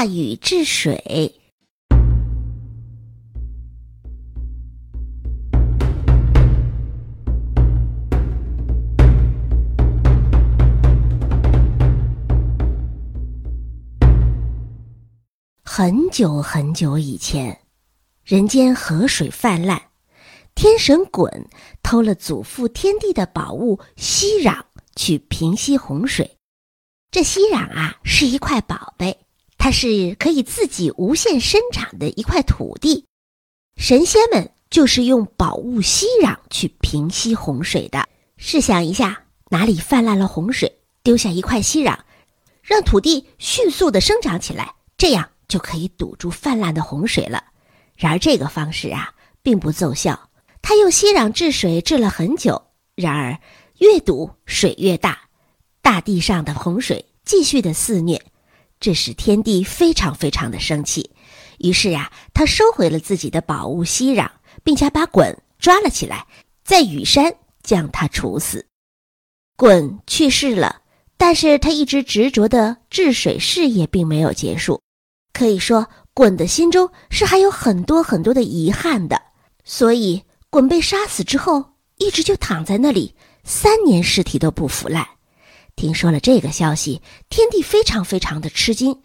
大禹治水。很久很久以前，人间河水泛滥，天神鲧偷了祖父天帝的宝物息壤去平息洪水。这息壤啊，是一块宝贝，它是可以自己无限生长的一块土地。神仙们就是用宝物息壤去平息洪水的。试想一下，哪里泛滥了洪水，丢下一块息壤，让土地迅速的生长起来，这样。就可以堵住泛滥的洪水了。然而这个方式啊，并不奏效。他用息壤治水治了很久，然而越堵水越大，大地上的洪水继续的肆虐，这使天帝非常非常的生气。于是呀，他收回了自己的宝物息壤，并且把鲧抓了起来，在羽山将他处死。鲧去世了，但是他一直执着的治水事业并没有结束。可以说，鲧的心中是还有很多很多的遗憾的，所以鲧被杀死之后，一直就躺在那里，三年尸体都不腐烂。听说了这个消息，天帝非常非常的吃惊，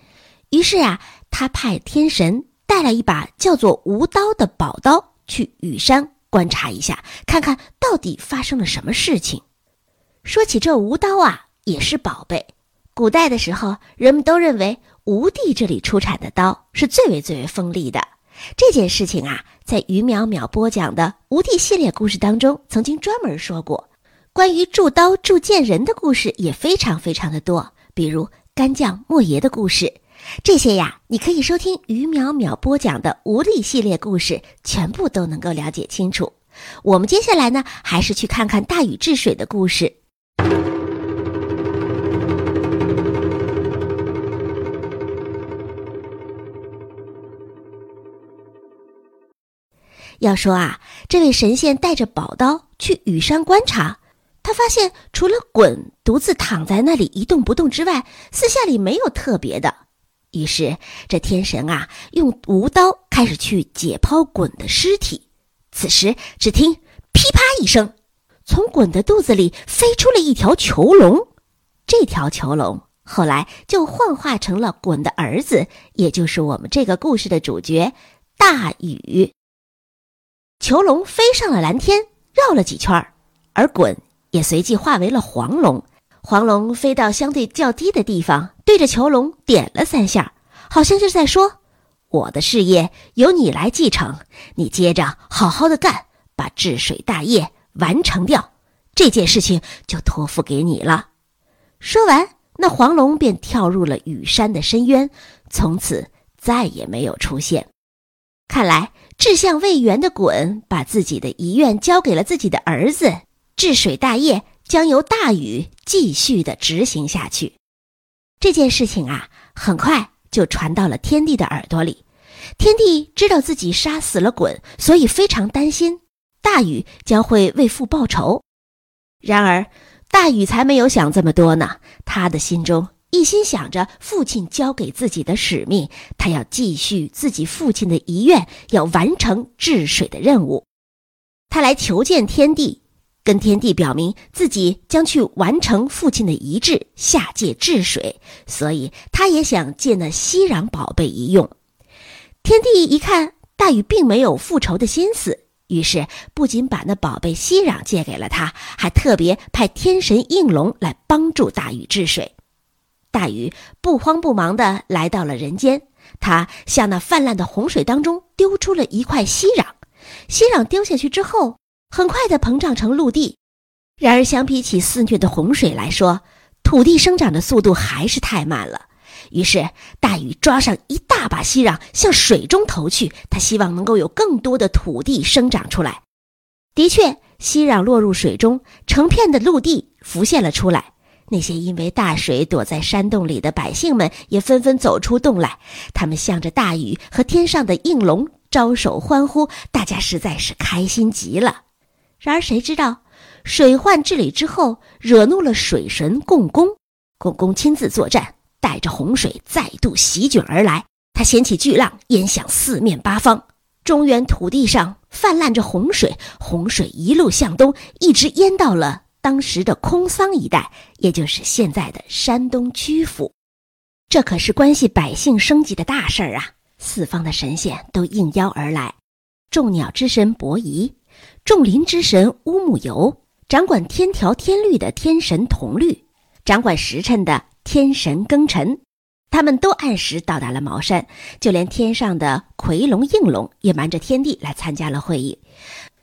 于是呀，他派天神带来一把叫做无刀的宝刀，去羽山观察一下，看看到底发生了什么事情。说起这无刀啊，也是宝贝。古代的时候，人们都认为。吴地这里出产的刀是最为最为锋利的。这件事情啊，在于淼淼播讲的吴地系列故事当中，曾经专门说过。关于铸刀铸剑人的故事也非常非常的多，比如干将莫邪的故事。这些呀，你可以收听于淼淼播讲的吴地系列故事，全部都能够了解清楚。我们接下来呢，还是去看看大禹治水的故事。要说啊，这位神仙带着宝刀去羽山观察，发现除了鲧独自躺在那里一动不动之外，四下里没有特别的。于是这天神啊，用无刀开始去解剖鲧的尸体。此时只听噼啪一声，从鲧的肚子里飞出了一条囚龙。这条囚龙后来就幻化成了鲧的儿子，也就是我们这个故事的主角大禹。囚龙飞上了蓝天，绕了几圈而鲧也随即化为了黄龙。黄龙飞到相对较低的地方，对着囚龙点了三下，好像就是在说：“我的事业由你来继承，你接着好好的干，把治水大业完成掉。这件事情就托付给你了。”说完，那黄龙便跳入了羽山的深渊，从此再也没有出现。看来。志向未圆的鲧把自己的遗愿交给了自己的儿子，治水大业将由大禹继续的执行下去。这件事情啊，很快就传到了天帝的耳朵里。天帝知道自己杀死了鲧，所以非常担心大禹将会为父报仇。然而，大禹才没有想这么多呢，他的心中。一心想着父亲交给自己的使命，他要继续自己父亲的遗愿，要完成治水的任务。他来求见天帝，跟天帝表明自己将去完成父亲的遗志，下界治水。所以他也想借那息壤宝贝一用。天帝一看大禹并没有复仇的心思，于是不仅把那宝贝息壤借给了他，还特别派天神应龙来帮助大禹治水。大禹不慌不忙地来到了人间，他向那泛滥的洪水当中丢出了一块息壤。息壤丢下去之后，很快地膨胀成陆地。然而，相比起肆虐的洪水来说，土地生长的速度还是太慢了。于是，大禹抓上一大把息壤向水中投去，他希望能够有更多的土地生长出来。的确，息壤落入水中，成片的陆地浮现了出来。那些因为大水躲在山洞里的百姓们也纷纷走出洞来，他们向着大禹和天上的应龙招手欢呼，大家实在是开心极了。然而谁知道，水患治理之后，惹怒了水神共工。共工亲自作战，带着洪水再度席卷而来。他掀起巨浪，淹向四面八方。中原土地上泛滥着洪水，洪水一路向东，一直淹到了当时的空桑一带，也就是现在的山东曲阜。这可是关系百姓生计的大事儿啊！四方的神仙都应邀而来，众鸟之神伯夷，众林之神乌木游，掌管天条天律的天神同律，掌管时辰的天神庚辰。他们都按时到达了茅山，就连天上的夔龙、应龙也瞒着天帝来参加了会议。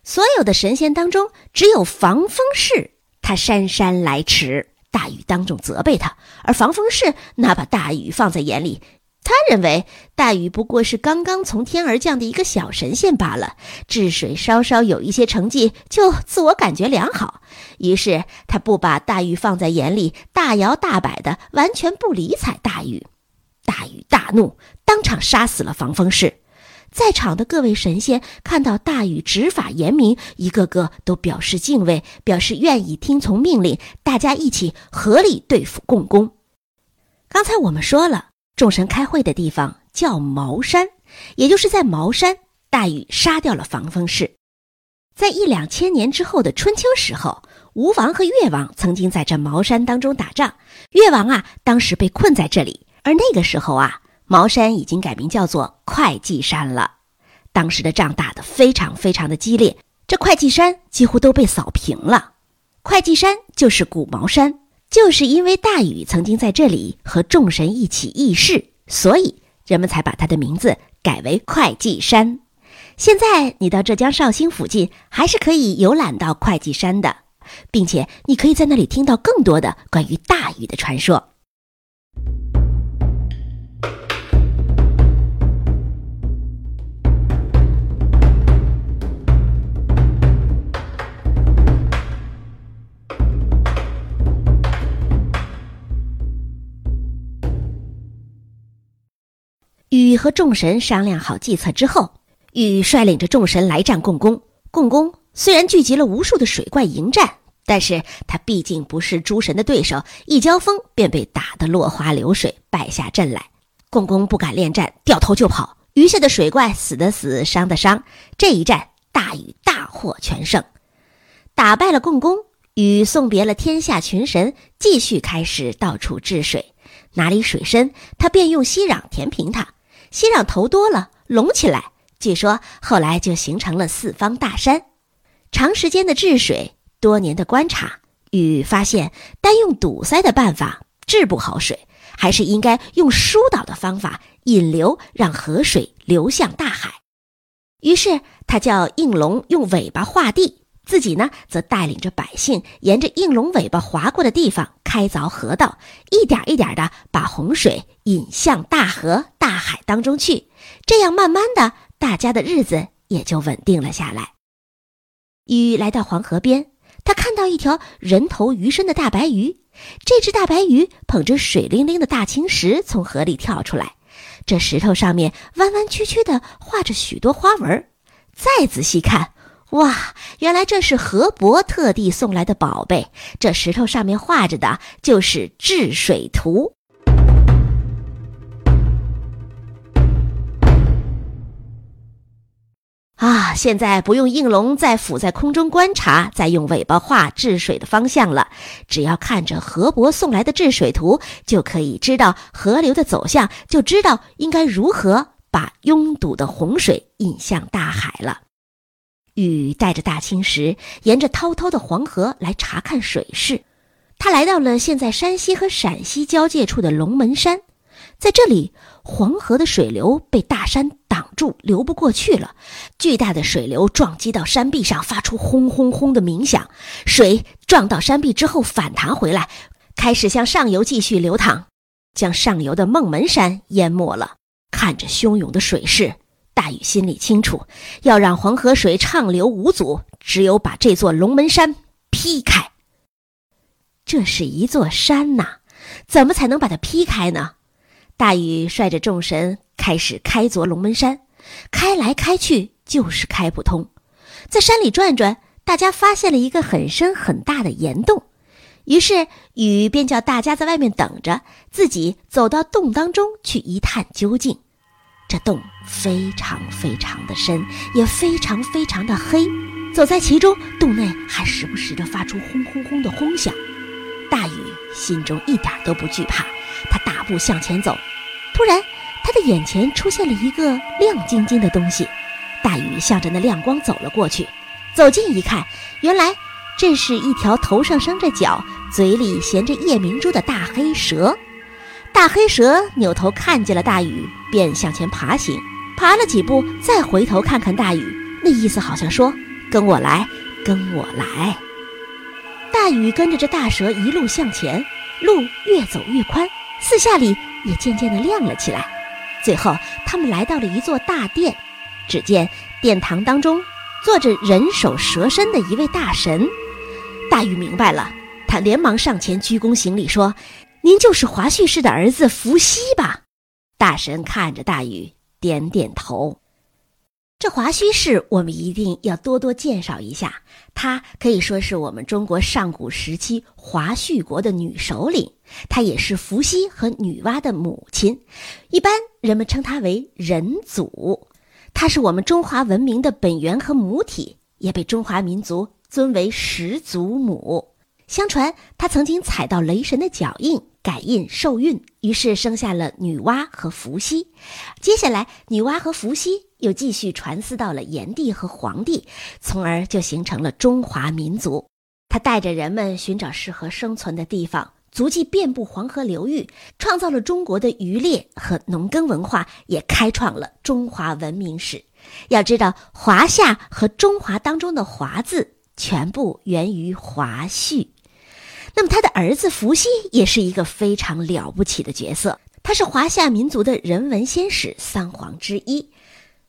所有的神仙当中，只有防风氏他姗姗来迟。大禹当众责备他，而防风氏哪把大禹放在眼里。他认为大禹不过是刚刚从天而降的一个小神仙罢了，治水稍稍有一些成绩就自我感觉良好。于是他不把大禹放在眼里，大摇大摆的，完全不理睬大禹。大禹大怒，当场杀死了防风氏。在场的各位神仙看到大禹执法严明，一个个都表示敬畏，表示愿意听从命令，大家一起合力对付共工。刚才我们说了，众神开会的地方叫茅山，也就是在茅山，大禹杀掉了防风氏。在一两千年之后的春秋时候，吴王和越王曾经在这茅山当中打仗，越王啊，当时被困在这里。而那个时候啊，茅山已经改名叫做会稽山了。当时的仗打得非常非常的激烈，这会稽山几乎都被扫平了。会稽山就是古茅山，就是因为大禹曾经在这里和众神一起议事，所以人们才把他的名字改为会稽山。现在你到浙江绍兴附近，还是可以游览到会稽山的，并且你可以在那里听到更多的关于大禹的传说。禹和众神商量好计策之后，禹率领着众神来战共工。共工虽然聚集了无数的水怪迎战，但是他毕竟不是诸神的对手，一交锋便被打得落花流水，败下阵来。共工不敢恋战，掉头就跑。余下的水怪死的死，伤的伤。这一战，大禹大获全胜，打败了共工。禹送别了天下群神，继续开始到处治水。哪里水深，他便用息壤填平它。先让头多了，隆起来。据说后来就形成了四方大山。长时间的治水，多年的观察，禹发现单用堵塞的办法治不好水，还是应该用疏导的方法引流，让河水流向大海。于是他叫应龙用尾巴画地，自己呢则带领着百姓沿着应龙尾巴划过的地方开凿河道，一点一点的把洪水引向大河。大海当中去，这样慢慢的，大家的日子也就稳定了下来。禹来到黄河边，他看到一条人头鱼身的大白鱼，这只大白鱼捧着水灵灵的大青石从河里跳出来，这石头上面弯弯曲曲的画着许多花纹。再仔细看，哇，原来这是河伯特地送来的宝贝，这石头上面画着的就是治水图。啊，现在不用应龙再俯在空中观察，再用尾巴画治水的方向了。只要看着河伯送来的治水图，就可以知道河流的走向，就知道应该如何把拥堵的洪水引向大海了。禹带着大青石，沿着滔滔的黄河来查看水势。他来到了现在山西和陕西交界处的龙门山。在这里，黄河的水流被大山挡住，流不过去了。巨大的水流撞击到山壁上，发出轰轰轰的鸣响。水撞到山壁之后反弹回来，开始向上游继续流淌，将上游的孟门山淹没了。看着汹涌的水势，大禹心里清楚，要让黄河水畅流无阻，只有把这座龙门山劈开。这是一座山呐，怎么才能把它劈开呢？大禹率着众神开始开凿龙门山，开来开去就是开不通。在山里转转，大家发现了一个很深很大的岩洞。于是禹便叫大家在外面等着，自己走到洞当中去一探究竟。这洞非常非常的深，也非常非常的黑。走在其中，洞内还时不时的发出轰轰轰的轰响。大禹心中一点都不惧怕，他大步向前走。突然，他的眼前出现了一个亮晶晶的东西。大禹向着那亮光走了过去。走近一看，原来这是一条头上生着角、嘴里衔着夜明珠的大黑蛇。大黑蛇扭头看见了大禹，便向前爬行。爬了几步，再回头看看大禹，那意思好像说：“跟我来，跟我来。”大禹跟着这大蛇一路向前，路越走越宽，四下里也渐渐的亮了起来。最后，他们来到了一座大殿，只见殿堂当中坐着人首蛇身的一位大神。大禹明白了，他连忙上前鞠躬行礼说：“您就是华胥氏的儿子伏羲吧？”大神看着大禹，点点头。这华胥氏，我们一定要多多介绍一下。她可以说是我们中国上古时期华胥国的女首领，她也是伏羲和女娲的母亲，一般人们称她为人祖。她是我们中华文明的本源和母体，也被中华民族尊为始祖母。相传，她曾经踩到雷神的脚印。改印受孕，于是生下了女娲和伏羲。接下来，女娲和伏羲又继续传嗣到了炎帝和黄帝，从而就形成了中华民族。他带着人们寻找适合生存的地方，足迹遍布黄河流域，创造了中国的渔猎和农耕文化，也开创了中华文明史。要知道，华夏和中华当中的“华”字，全部源于华胥。那么他的儿子伏羲也是一个非常了不起的角色，他是华夏民族的人文先史三皇之一。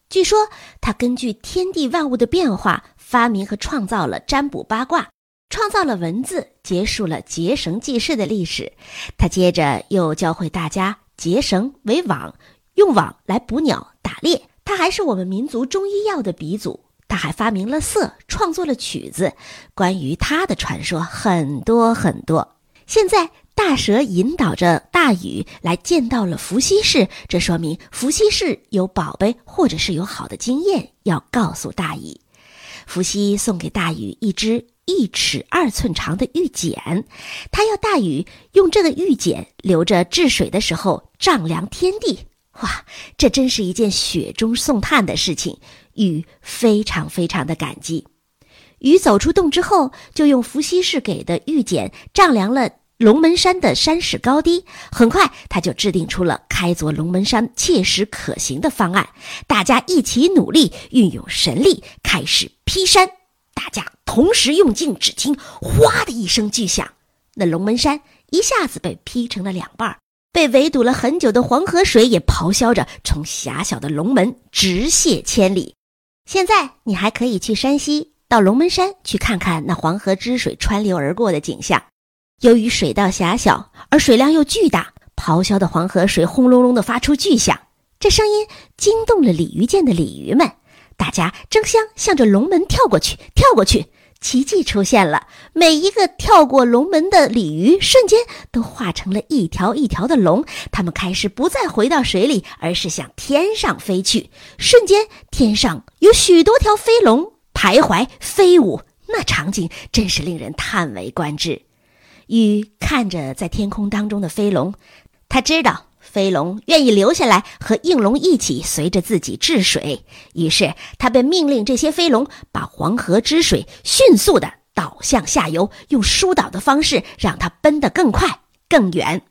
据说他根据天地万物的变化，发明和创造了占卜八卦，创造了文字，结束了结绳记事的历史。他接着又教会大家结绳为网，用网来捕鸟、打猎。他还是我们民族中医药的鼻祖。他还发明了色，创作了曲子。关于他的传说很多很多。现在大蛇引导着大禹来见到了伏羲氏，这说明伏羲氏有宝贝或者是有好的经验要告诉大禹。伏羲送给大禹一只一尺二寸长的玉简，他要大禹用这个玉简留着治水的时候丈量天地。哇，这真是一件雪中送炭的事情。禹非常非常的感激。禹走出洞之后，就用伏羲氏给的玉简丈量了龙门山的山势高低。很快，他就制定出了开凿龙门山切实可行的方案。大家一起努力，运用神力，开始劈山。大家同时用劲，只听“哗”的一声巨响，那龙门山一下子被劈成了两半儿。被围堵了很久的黄河水也咆哮着从狭小的龙门直泻千里。现在你还可以去山西到龙门山去看看那黄河之水穿流而过的景象。由于水道狭小，而水量又巨大，咆哮的黄河水轰隆隆地发出巨响，这声音惊动了鲤鱼涧的鲤鱼们，大家争相向着龙门跳过去，跳过去。奇迹出现了，每一个跳过龙门的鲤鱼，瞬间都化成了一条一条的龙。它们开始不再回到水里，而是向天上飞去。瞬间，天上有许多条飞龙徘徊飞舞，那场景真是令人叹为观止。禹看着在天空当中的飞龙，他知道。飞龙愿意留下来和应龙一起随着自己治水，于是他便命令这些飞龙把黄河之水迅速的导向下游，用疏导的方式让它奔得更快更远。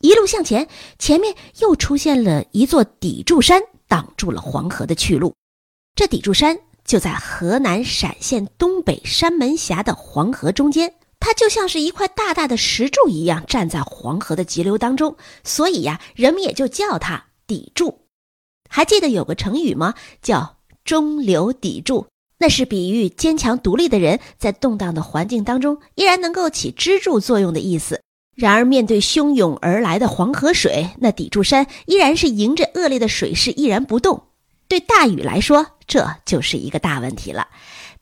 一路向前，前面又出现了一座砥柱山，挡住了黄河的去路。这砥柱山就在河南陕县东北山门峡的黄河中间，它就像是一块大大的石柱一样站在黄河的急流当中，所以呀，人们也就叫它砥柱。还记得有个成语吗？叫中流砥柱，那是比喻坚强独立的人在动荡的环境当中依然能够起支柱作用的意思。然而，面对汹涌而来的黄河水，那砥柱山依然是迎着恶劣的水势依然不动。对大禹来说，这就是一个大问题了。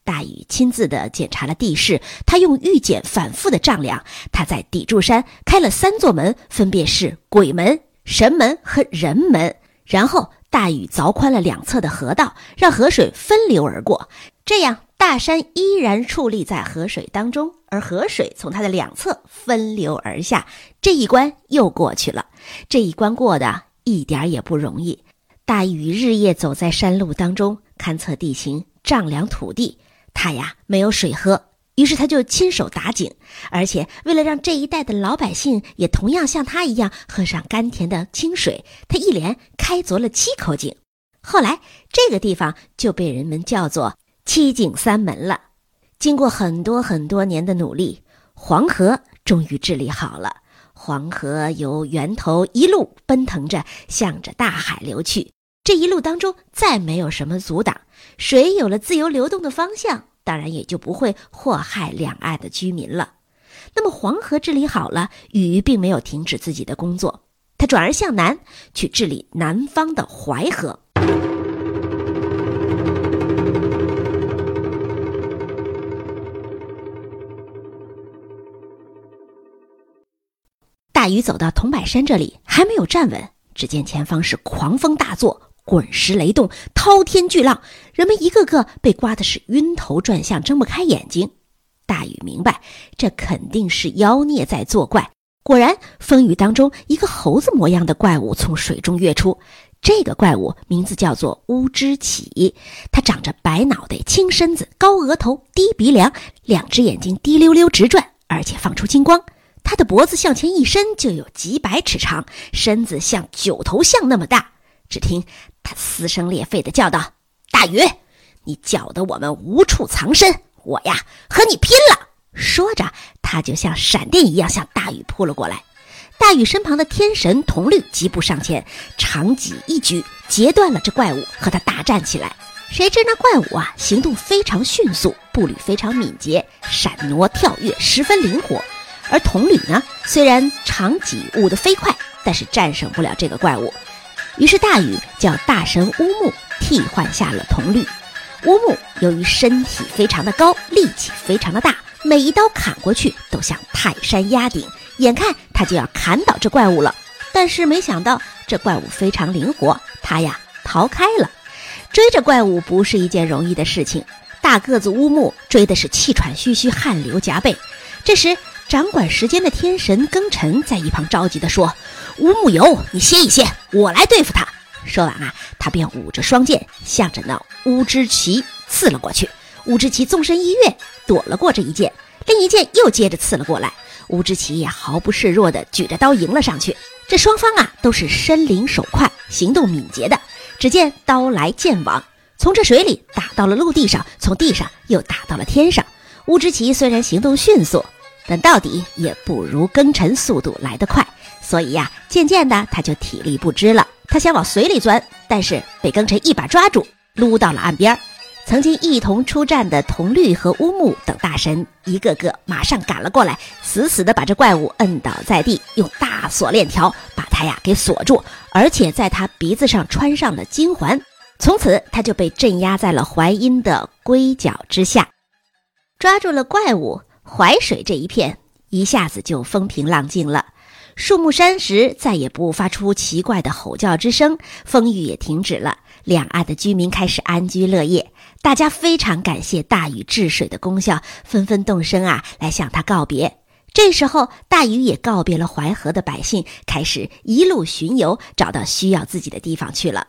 大禹亲自的检查了地势，他用玉简反复的丈量。他在砥柱山开了三座门，分别是鬼门、神门和人门。然后，大禹凿宽了两侧的河道，让河水分流而过，这样大山依然矗立在河水当中。而河水从它的两侧分流而下，这一关又过去了。这一关过的一点也不容易。大禹日夜走在山路当中，勘测地形，丈量土地。他呀没有水喝，于是他就亲手打井。而且为了让这一带的老百姓也同样像他一样喝上甘甜的清水，他一连开凿了七口井。后来这个地方就被人们叫做七井三门了。经过很多很多年的努力，黄河终于治理好了。黄河由源头一路奔腾着，向着大海流去。这一路当中再没有什么阻挡，水有了自由流动的方向，当然也就不会祸害两岸的居民了。那么黄河治理好了，禹并没有停止自己的工作，他转而向南去治理南方的淮河。大禹走到桐柏山这里，还没有站稳，只见前方是狂风大作，滚石雷动，滔天巨浪，人们一个个被刮的是晕头转向，睁不开眼睛。大禹明白，这肯定是妖孽在作怪。果然，风雨当中，一个猴子模样的怪物从水中跃出。这个怪物名字叫做乌之启，它长着白脑袋、青身子、高额头、低鼻梁，两只眼睛滴溜溜直转，而且放出金光。他的脖子向前一伸，就有几百尺长，身子像九头象那么大。只听他撕声裂肺地叫道：“大禹，你搅得我们无处藏身，我呀和你拼了！”说着，他就像闪电一样向大禹扑了过来。大禹身旁的天神铜绿急步上前，长戟一举截断了这怪物，和他大战起来。谁知那怪物啊，行动非常迅速，步履非常敏捷，闪挪跳跃十分灵活。而铜吕呢，虽然长戟舞得飞快，但是战胜不了这个怪物。于是大禹叫大神乌木替换下了铜绿。乌木由于身体非常的高，力气非常的大，每一刀砍过去都像泰山压顶，眼看他就要砍倒这怪物了。但是没想到这怪物非常灵活，他呀逃开了。追着怪物不是一件容易的事情，大个子乌木追的是气喘吁吁，汗流浃背。这时。掌管时间的天神庚辰在一旁着急地说：“乌木有，你歇一歇，我来对付他。”说完啊，他便舞着双剑，向着那乌之奇刺了过去。乌之奇纵身一跃，躲了过这一剑，另一剑又接着刺了过来。乌之奇也毫不示弱地举着刀迎了上去。这双方啊，都是身灵手快、行动敏捷的。只见刀来剑往，从这水里打到了陆地上，从地上又打到了天上。乌之奇虽然行动迅速，但到底也不如庚辰速度来得快，所以呀，渐渐的他就体力不支了。他想往水里钻，但是被庚辰一把抓住，撸到了岸边。曾经一同出战的铜绿和乌木等大神，一个个马上赶了过来，死死的把这怪物摁倒在地，用大锁链条把他呀给锁住，而且在他鼻子上穿上了金环。从此，他就被镇压在了淮阴的龟角之下，抓住了怪物。淮水这一片一下子就风平浪静了，树木山石再也不发出奇怪的吼叫之声，风雨也停止了，两岸的居民开始安居乐业。大家非常感谢大禹治水的功效，纷纷动身啊来向他告别。这时候，大禹也告别了淮河的百姓，开始一路巡游，找到需要自己的地方去了。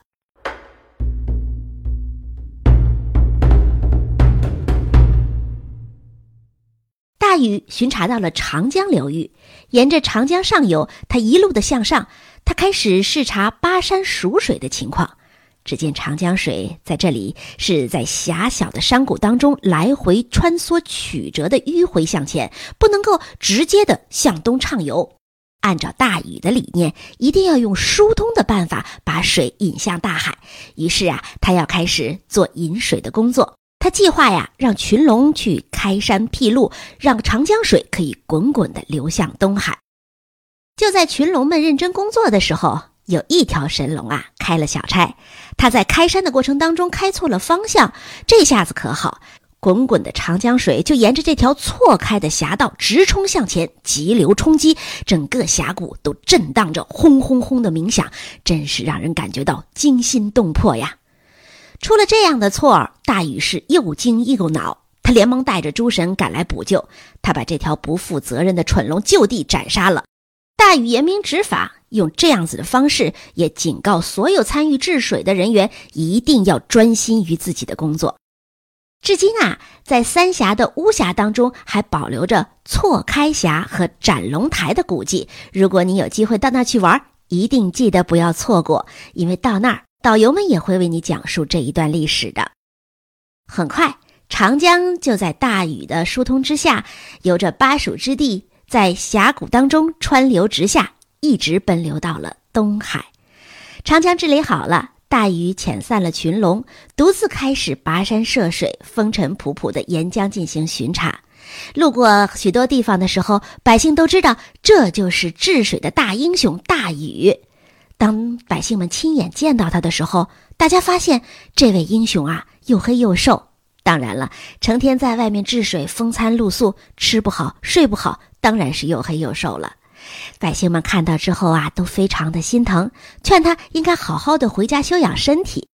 大禹巡查到了长江流域，沿着长江上游，他一路的向上，他开始视察巴山蜀水的情况。只见长江水在这里是在狭小的山谷当中来回穿梭曲折的迂回向前，不能够直接的向东畅游。按照大禹的理念，一定要用疏通的办法把水引向大海。于是啊，他要开始做引水的工作。他计划呀，让群龙去开山辟路，让长江水可以滚滚的流向东海。就在群龙们认真工作的时候，有一条神龙啊开了小差，他在开山的过程当中开错了方向，这下子可好。滚滚的长江水就沿着这条错开的峡道直冲向前，急流冲击，整个峡谷都震荡着轰轰轰的鸣响，真是让人感觉到惊心动魄呀！出了这样的错，大禹是又惊又恼，他连忙带着诸神赶来补救，他把这条不负责任的蠢龙就地斩杀了。大禹严明执法，用这样子的方式，也警告所有参与治水的人员一定要专心于自己的工作。至今啊，在三峡的巫峡当中还保留着错开峡和斩龙台的古迹。如果你有机会到那去玩，一定记得不要错过，因为到那儿导游们也会为你讲述这一段历史的。很快，长江就在大禹的疏通之下，由着巴蜀之地，在峡谷当中穿流直下，一直奔流到了东海。长江治理好了。大禹遣散了群龙，独自开始跋山涉水、风尘仆仆的沿江进行巡查。路过许多地方的时候，百姓都知道这就是治水的大英雄大禹。当百姓们亲眼见到他的时候，大家发现这位英雄啊，又黑又瘦。当然了，成天在外面治水，风餐露宿，吃不好睡不好，当然是又黑又瘦了。百姓们看到之后啊，都非常的心疼，劝他应该好好的回家休养身体。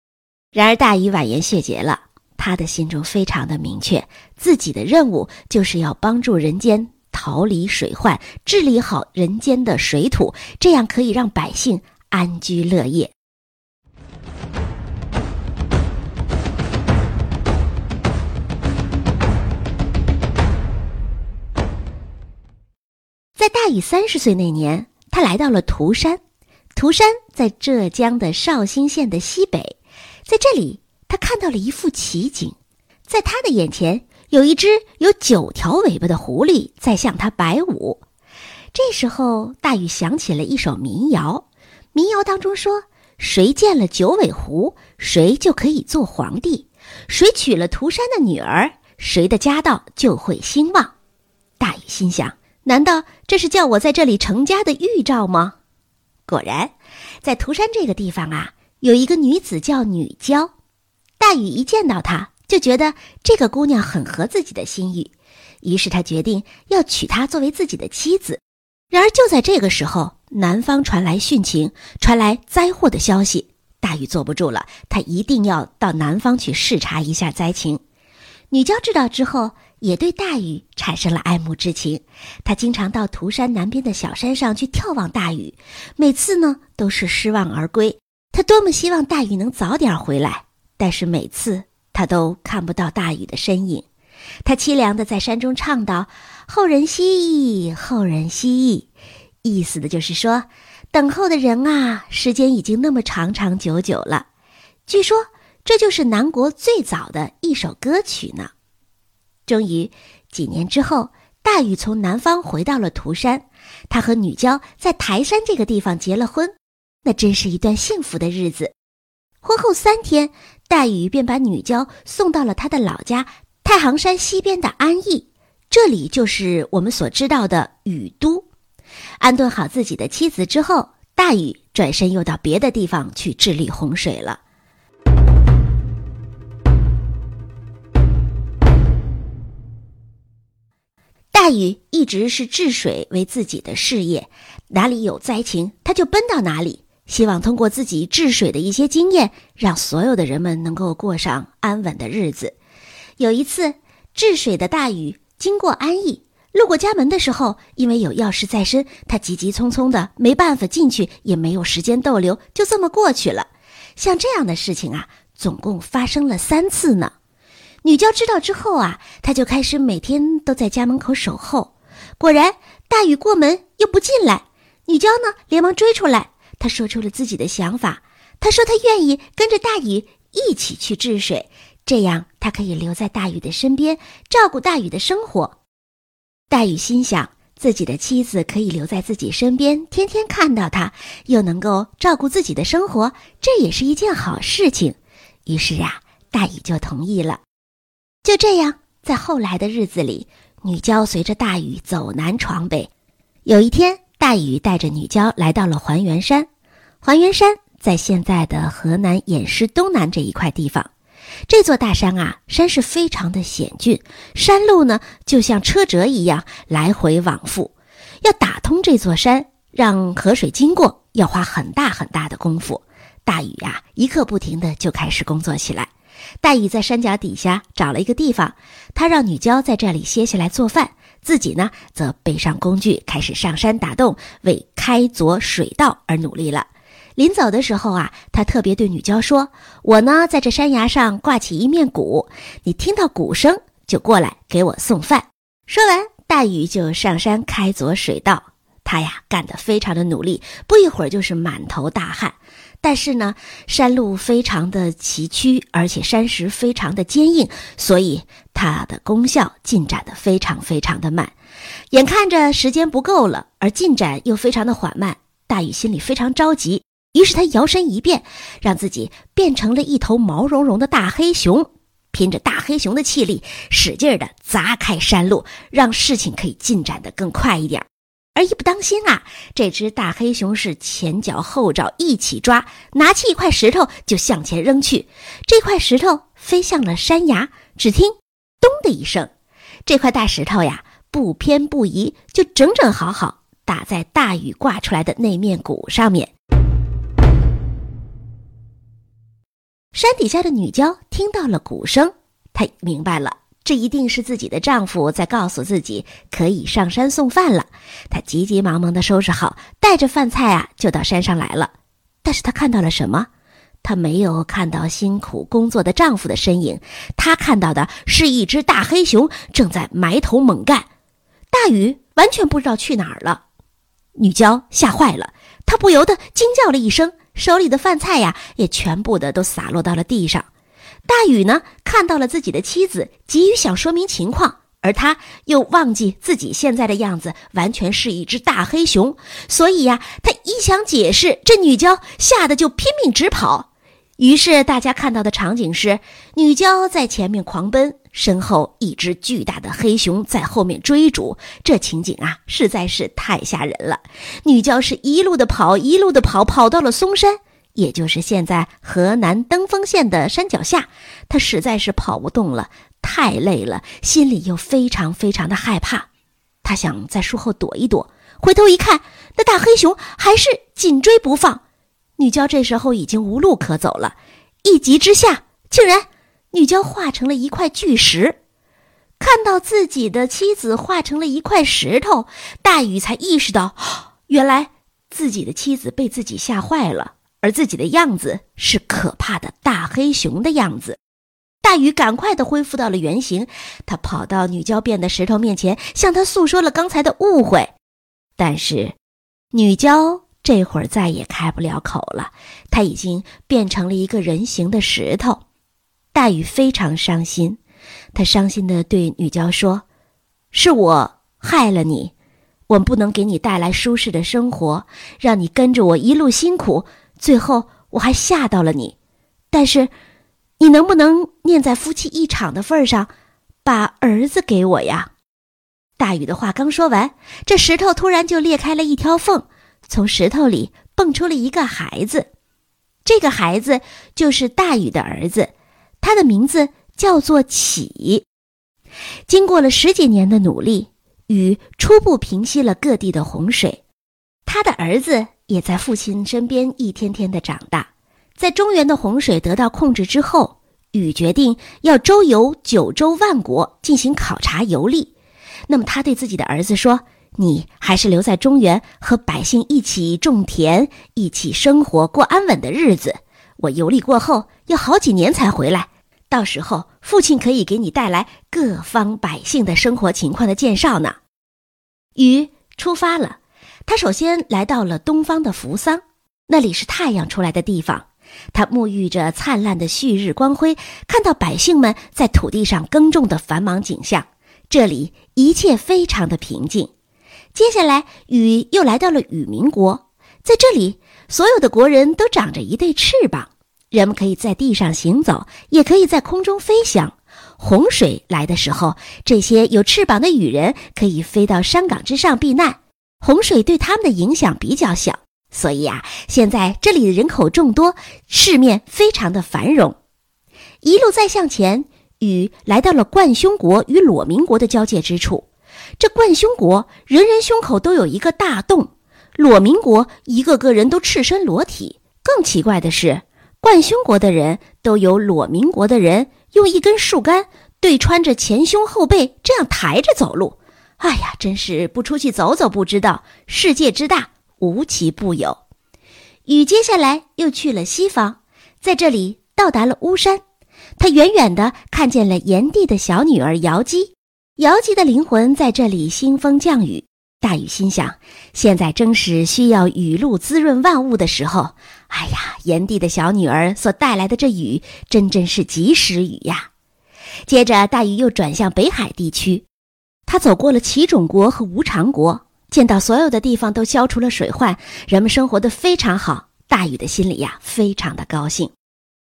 然而大禹婉言谢绝了，他的心中非常的明确，自己的任务就是要帮助人间逃离水患，治理好人间的水土，这样可以让百姓安居乐业。在大禹三十岁那年，他来到了涂山。涂山在浙江的绍兴县的西北，在这里，他看到了一幅奇景。在他的眼前，有一只有九条尾巴的狐狸在向他摆舞。这时候，大禹想起了一首民谣，民谣当中说：“谁见了九尾狐，谁就可以做皇帝；谁娶了涂山的女儿，谁的家道就会兴旺。”大禹心想。难道这是叫我在这里成家的预兆吗？果然，在涂山这个地方啊，有一个女子叫女娇。大禹一见到她，就觉得这个姑娘很合自己的心意，于是他决定要娶她作为自己的妻子。然而就在这个时候，南方传来汛情，传来灾祸的消息。大禹坐不住了，他一定要到南方去视察一下灾情。女娇知道之后。也对大禹产生了爱慕之情，他经常到涂山南边的小山上去眺望大禹，每次呢都是失望而归。他多么希望大禹能早点回来，但是每次他都看不到大禹的身影。他凄凉的在山中唱道：“后人兮后人兮意思的就是说，等候的人啊，时间已经那么长长久久了。据说这就是南国最早的一首歌曲呢。终于，几年之后，大禹从南方回到了涂山，他和女娇在台山这个地方结了婚，那真是一段幸福的日子。婚后三天，大禹便把女娇送到了他的老家太行山西边的安邑，这里就是我们所知道的禹都。安顿好自己的妻子之后，大禹转身又到别的地方去治理洪水了。大禹一直是治水为自己的事业，哪里有灾情，他就奔到哪里，希望通过自己治水的一些经验，让所有的人们能够过上安稳的日子。有一次，治水的大禹经过安邑，路过家门的时候，因为有要事在身，他急急匆匆的，没办法进去，也没有时间逗留，就这么过去了。像这样的事情啊，总共发生了三次呢。女娇知道之后啊，她就开始每天都在家门口守候。果然，大禹过门又不进来，女娇呢连忙追出来。她说出了自己的想法，她说她愿意跟着大禹一起去治水，这样他可以留在大禹的身边，照顾大禹的生活。大禹心想，自己的妻子可以留在自己身边，天天看到他，又能够照顾自己的生活，这也是一件好事情。于是啊，大禹就同意了。就这样，在后来的日子里，女娇随着大禹走南闯北。有一天，大禹带着女娇来到了还原山。还原山在现在的河南偃师东南这一块地方。这座大山啊，山势非常的险峻，山路呢就像车辙一样来回往复。要打通这座山，让河水经过，要花很大很大的功夫。大禹呀，一刻不停的就开始工作起来。大禹在山脚底下找了一个地方，他让女娇在这里歇下来做饭，自己呢则背上工具，开始上山打洞，为开凿水道而努力了。临走的时候啊，他特别对女娇说：“我呢，在这山崖上挂起一面鼓，你听到鼓声就过来给我送饭。”说完，大禹就上山开凿水道。他呀，干得非常的努力，不一会儿就是满头大汗。但是呢，山路非常的崎岖，而且山石非常的坚硬，所以它的功效进展的非常非常的慢。眼看着时间不够了，而进展又非常的缓慢，大禹心里非常着急。于是他摇身一变，让自己变成了一头毛茸茸的大黑熊，凭着大黑熊的气力，使劲的砸开山路，让事情可以进展的更快一点。而一不当心啊，这只大黑熊是前脚后爪一起抓，拿起一块石头就向前扔去，这块石头飞向了山崖。只听“咚”的一声，这块大石头呀，不偏不倚，就整整好好打在大禹挂出来的那面鼓上面。山底下的女娇听到了鼓声，她明白了，这一定是自己的丈夫在告诉自己可以上山送饭了。她急急忙忙的收拾好，带着饭菜啊，就到山上来了。但是她看到了什么？她没有看到辛苦工作的丈夫的身影，她看到的是一只大黑熊正在埋头猛干。大禹完全不知道去哪儿了，女娇吓坏了，她不由得惊叫了一声。手里的饭菜呀，也全部的都洒落到了地上。大禹呢，看到了自己的妻子，急于想说明情况，而他又忘记自己现在的样子完全是一只大黑熊，所以呀，他一想解释，这女娇吓得就拼命直跑。于是大家看到的场景是，女娇在前面狂奔。身后一只巨大的黑熊在后面追逐，这情景啊实在是太吓人了。女娇是一路的跑，一路的跑，跑到了嵩山，也就是现在河南登封县的山脚下。她实在是跑不动了，太累了，心里又非常非常的害怕。她想在树后躲一躲，回头一看，那大黑熊还是紧追不放。女娇这时候已经无路可走了，一急之下，竟然。女娇化成了一块巨石，看到自己的妻子化成了一块石头，大禹才意识到，原来自己的妻子被自己吓坏了，而自己的样子是可怕的大黑熊的样子。大禹赶快的恢复到了原形，他跑到女娇变的石头面前，向她诉说了刚才的误会。但是，女娇这会儿再也开不了口了，她已经变成了一个人形的石头。大禹非常伤心，他伤心的对女娇说：“是我害了你，我不能给你带来舒适的生活，让你跟着我一路辛苦，最后我还吓到了你。但是，你能不能念在夫妻一场的份上，把儿子给我呀？”大禹的话刚说完，这石头突然就裂开了一条缝，从石头里蹦出了一个孩子，这个孩子就是大禹的儿子。他的名字叫做启。经过了十几年的努力，禹初步平息了各地的洪水。他的儿子也在父亲身边一天天的长大。在中原的洪水得到控制之后，禹决定要周游九州万国进行考察游历。那么他对自己的儿子说：“你还是留在中原，和百姓一起种田，一起生活，过安稳的日子。我游历过后，要好几年才回来。”到时候，父亲可以给你带来各方百姓的生活情况的介绍呢。禹出发了，他首先来到了东方的扶桑，那里是太阳出来的地方。他沐浴着灿烂的旭日光辉，看到百姓们在土地上耕种的繁忙景象，这里一切非常的平静。接下来，禹又来到了禹民国，在这里，所有的国人都长着一对翅膀。人们可以在地上行走，也可以在空中飞翔。洪水来的时候，这些有翅膀的羽人可以飞到山岗之上避难。洪水对他们的影响比较小，所以啊，现在这里的人口众多，市面非常的繁荣。一路再向前，雨来到了冠胸国与裸民国的交界之处。这冠胸国人人胸口都有一个大洞，裸民国一个个人都赤身裸体。更奇怪的是，冠胸国的人都有裸民国的人用一根树干对穿着前胸后背，这样抬着走路。哎呀，真是不出去走走不知道，世界之大无奇不有。禹接下来又去了西方，在这里到达了巫山，他远远的看见了炎帝的小女儿瑶姬，瑶姬的灵魂在这里兴风降雨。大禹心想，现在正是需要雨露滋润万物的时候。哎呀，炎帝的小女儿所带来的这雨，真真是及时雨呀！接着，大禹又转向北海地区。他走过了齐种国和吴常国，见到所有的地方都消除了水患，人们生活的非常好。大禹的心里呀，非常的高兴。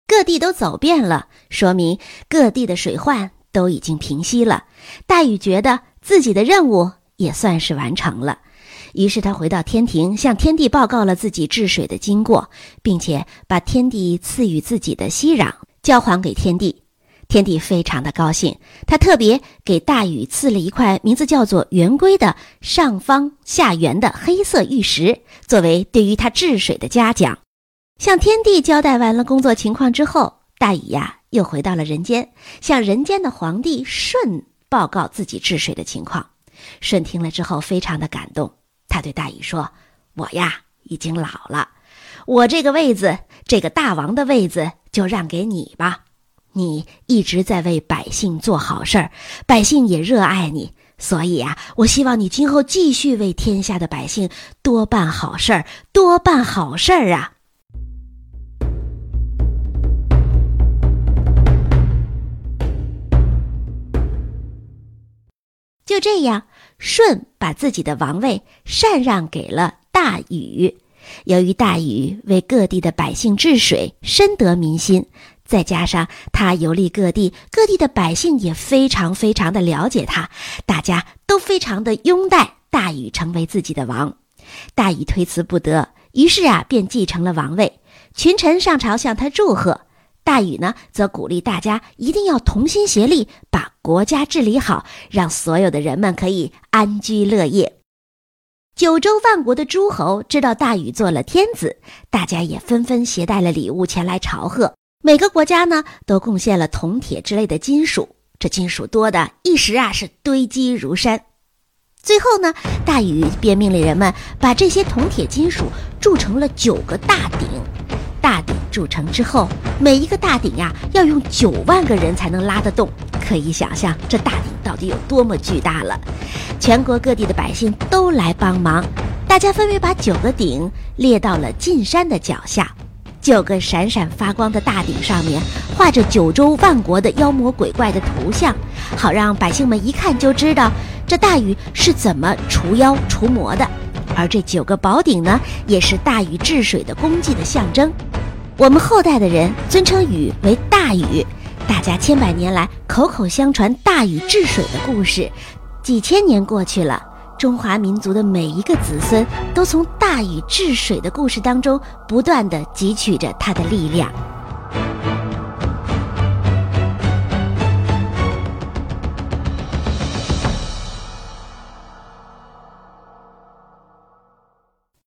各地都走遍了，说明各地的水患都已经平息了。大禹觉得自己的任务也算是完成了，于是他回到天庭，向天帝报告了自己治水的经过，并且把天帝赐予自己的息壤交还给天帝。天帝非常的高兴，他特别给大禹赐了一块名字叫做圆规的上方下圆的黑色玉石，作为对于他治水的嘉奖。向天帝交代完了工作情况之后，大禹呀又回到了人间，向人间的皇帝舜报告自己治水的情况。舜听了之后非常的感动，他对大禹说：“我呀已经老了，我这个位子，这个大王的位子就让给你吧。”你一直在为百姓做好事儿，百姓也热爱你，所以啊，我希望你今后继续为天下的百姓多办好事儿，多办好事儿啊！就这样，舜把自己的王位禅让给了大禹。由于大禹为各地的百姓治水，深得民心。再加上他游历各地，各地的百姓也非常非常的了解他，大家都非常的拥戴大禹成为自己的王。大禹推辞不得，于是啊，便继承了王位。群臣上朝向他祝贺，大禹呢，则鼓励大家一定要同心协力，把国家治理好，让所有的人们可以安居乐业。九州万国的诸侯知道大禹做了天子，大家也纷纷携带了礼物前来朝贺。每个国家呢，都贡献了铜铁之类的金属，这金属多的一时啊是堆积如山。最后呢，大禹便命令人们把这些铜铁金属铸成了九个大鼎。大鼎铸成之后，每一个大鼎呀要用九万个人才能拉得动，可以想象这大鼎到底有多么巨大了。全国各地的百姓都来帮忙，大家分别把九个鼎列到了进山的脚下。九个闪闪发光的大鼎上面画着九州万国的妖魔鬼怪的图像，好让百姓们一看就知道这大禹是怎么除妖除魔的。而这九个宝鼎呢，也是大禹治水的功绩的象征。我们后代的人尊称禹为大禹，大家千百年来口口相传大禹治水的故事，几千年过去了。中华民族的每一个子孙都从大禹治水的故事当中不断的汲取着他的力量。